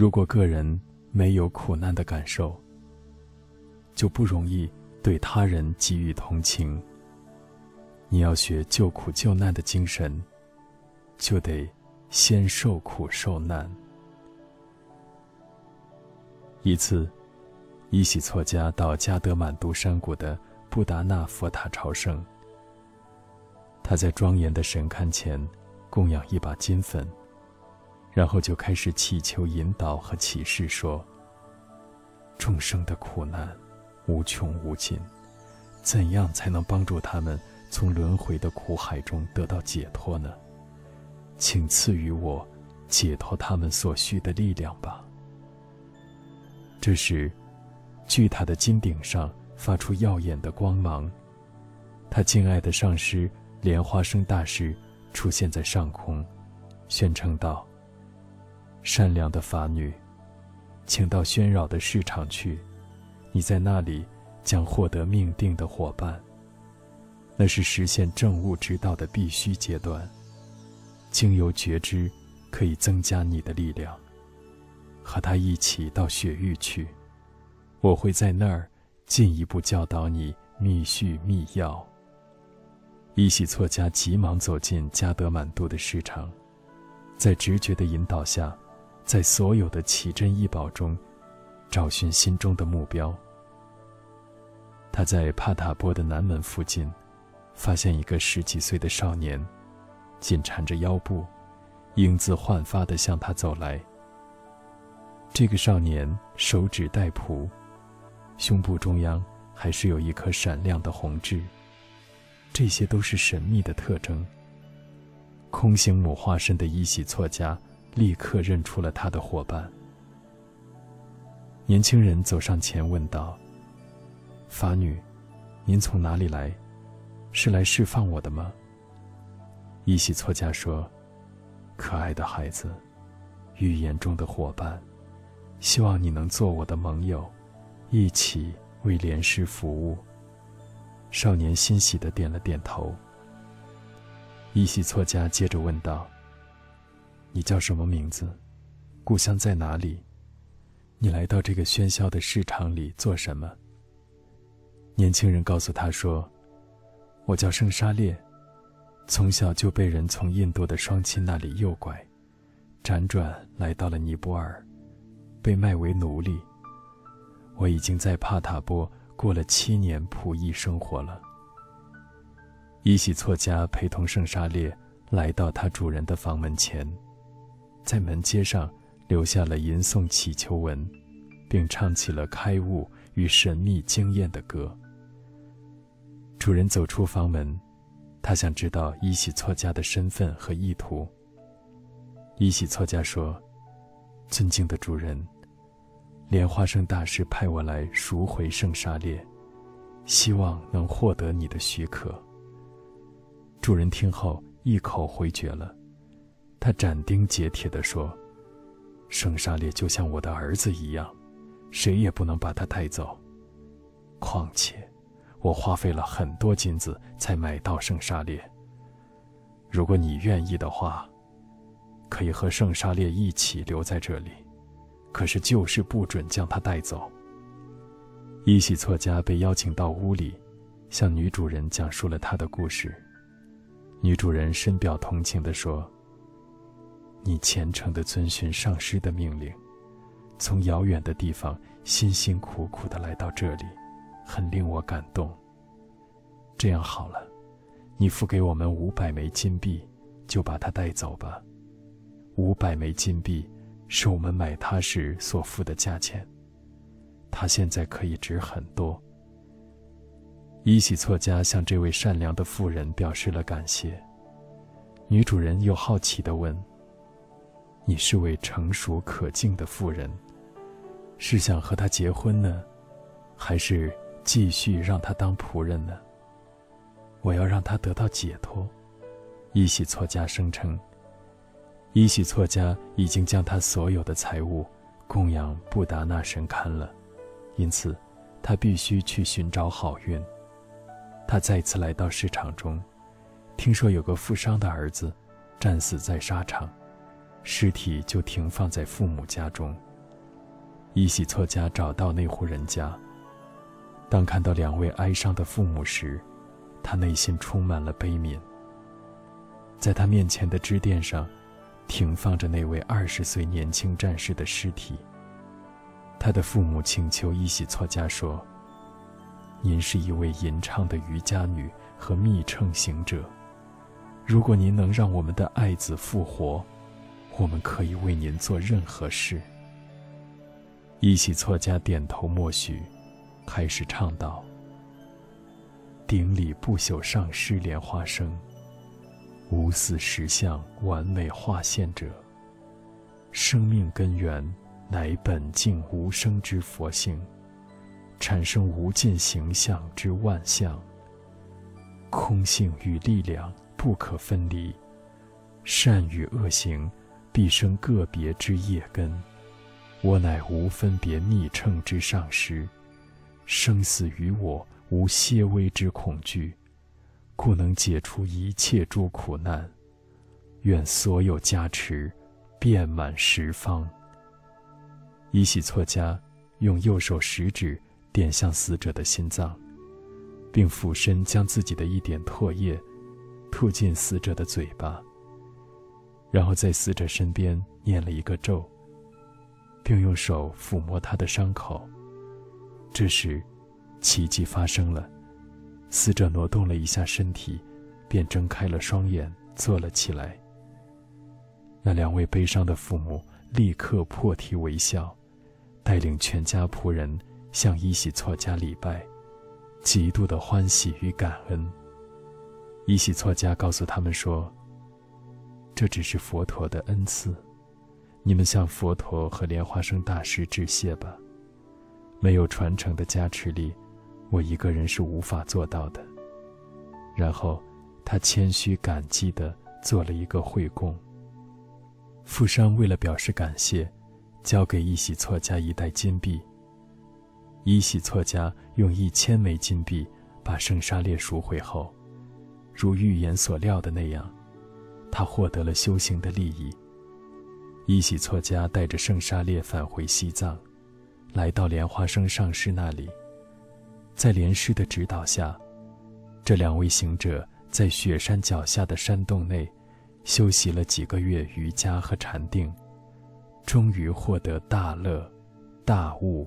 如果个人没有苦难的感受，就不容易对他人给予同情。你要学救苦救难的精神，就得先受苦受难。一次，一喜错家到加德满都山谷的布达纳佛塔朝圣。他在庄严的神龛前供养一把金粉。然后就开始祈求引导和启示，说：“众生的苦难无穷无尽，怎样才能帮助他们从轮回的苦海中得到解脱呢？请赐予我解脱他们所需的力量吧。”这时，巨塔的金顶上发出耀眼的光芒，他敬爱的上师莲花生大师出现在上空，宣称道。善良的法女，请到喧扰的市场去，你在那里将获得命定的伙伴。那是实现正悟之道的必须阶段。经由觉知，可以增加你的力量。和他一起到雪域去，我会在那儿进一步教导你密续密要。伊喜错家急忙走进加德满都的市场，在直觉的引导下。在所有的奇珍异宝中，找寻心中的目标。他在帕塔波的南门附近，发现一个十几岁的少年，紧缠着腰部，英姿焕发地向他走来。这个少年手指带蹼，胸部中央还是有一颗闪亮的红痣，这些都是神秘的特征。空行母化身的伊喜错家。立刻认出了他的伙伴。年轻人走上前问道：“法女，您从哪里来？是来释放我的吗？”伊喜错家说：“可爱的孩子，预言中的伙伴，希望你能做我的盟友，一起为莲师服务。”少年欣喜的点了点头。伊喜错家接着问道。你叫什么名字？故乡在哪里？你来到这个喧嚣的市场里做什么？年轻人告诉他说：“我叫圣沙列，从小就被人从印度的双亲那里诱拐，辗转来到了尼泊尔，被卖为奴隶。我已经在帕塔波过了七年仆役生活了。”伊喜措家陪同圣沙列来到他主人的房门前。在门阶上留下了吟诵祈求文，并唱起了开悟与神秘经验的歌。主人走出房门，他想知道伊喜错家的身份和意图。伊喜错家说：“尊敬的主人，莲花生大师派我来赎回圣沙列，希望能获得你的许可。”主人听后一口回绝了。他斩钉截铁地说：“圣沙列就像我的儿子一样，谁也不能把他带走。况且，我花费了很多金子才买到圣沙列。如果你愿意的话，可以和圣沙列一起留在这里，可是就是不准将他带走。”伊喜错家被邀请到屋里，向女主人讲述了他的故事。女主人深表同情地说。你虔诚地遵循上师的命令，从遥远的地方辛辛苦苦地来到这里，很令我感动。这样好了，你付给我们五百枚金币，就把它带走吧。五百枚金币是我们买它时所付的价钱，它现在可以值很多。伊喜措家向这位善良的妇人表示了感谢。女主人又好奇地问。你是位成熟可敬的妇人，是想和他结婚呢，还是继续让他当仆人呢？我要让他得到解脱。伊喜错家声称，伊喜错家已经将他所有的财物供养布达纳神龛了，因此他必须去寻找好运。他再次来到市场中，听说有个富商的儿子战死在沙场。尸体就停放在父母家中，伊喜措家找到那户人家。当看到两位哀伤的父母时，他内心充满了悲悯。在他面前的支垫上，停放着那位二十岁年轻战士的尸体。他的父母请求伊喜措家说：“您是一位吟唱的瑜伽女和密乘行者，如果您能让我们的爱子复活，我们可以为您做任何事。”一喜错家点头默许，开始唱道：“顶礼不朽上师莲花生。”无死实相完美化现者。生命根源乃本净无生之佛性，产生无尽形象之万象。空性与力量不可分离，善与恶行必生个别之业根。我乃无分别逆乘之上师，生死于我无些微之恐惧。故能解除一切诸苦难，愿所有加持遍满十方。伊喜错家用右手食指点向死者的心脏，并俯身将自己的一点唾液吐进死者的嘴巴，然后在死者身边念了一个咒，并用手抚摸他的伤口。这时，奇迹发生了。死者挪动了一下身体，便睁开了双眼，坐了起来。那两位悲伤的父母立刻破涕为笑，带领全家仆人向伊喜措家礼拜，极度的欢喜与感恩。伊喜措家告诉他们说：“这只是佛陀的恩赐，你们向佛陀和莲花生大师致谢吧。没有传承的加持力。”我一个人是无法做到的。然后，他谦虚感激地做了一个会供。富商为了表示感谢，交给一喜错家一袋金币。一喜错家用一千枚金币把圣沙列赎回后，如预言所料的那样，他获得了修行的利益。一喜错家带着圣沙列返回西藏，来到莲花生上师那里。在莲师的指导下，这两位行者在雪山脚下的山洞内修习了几个月瑜伽和禅定，终于获得大乐、大悟。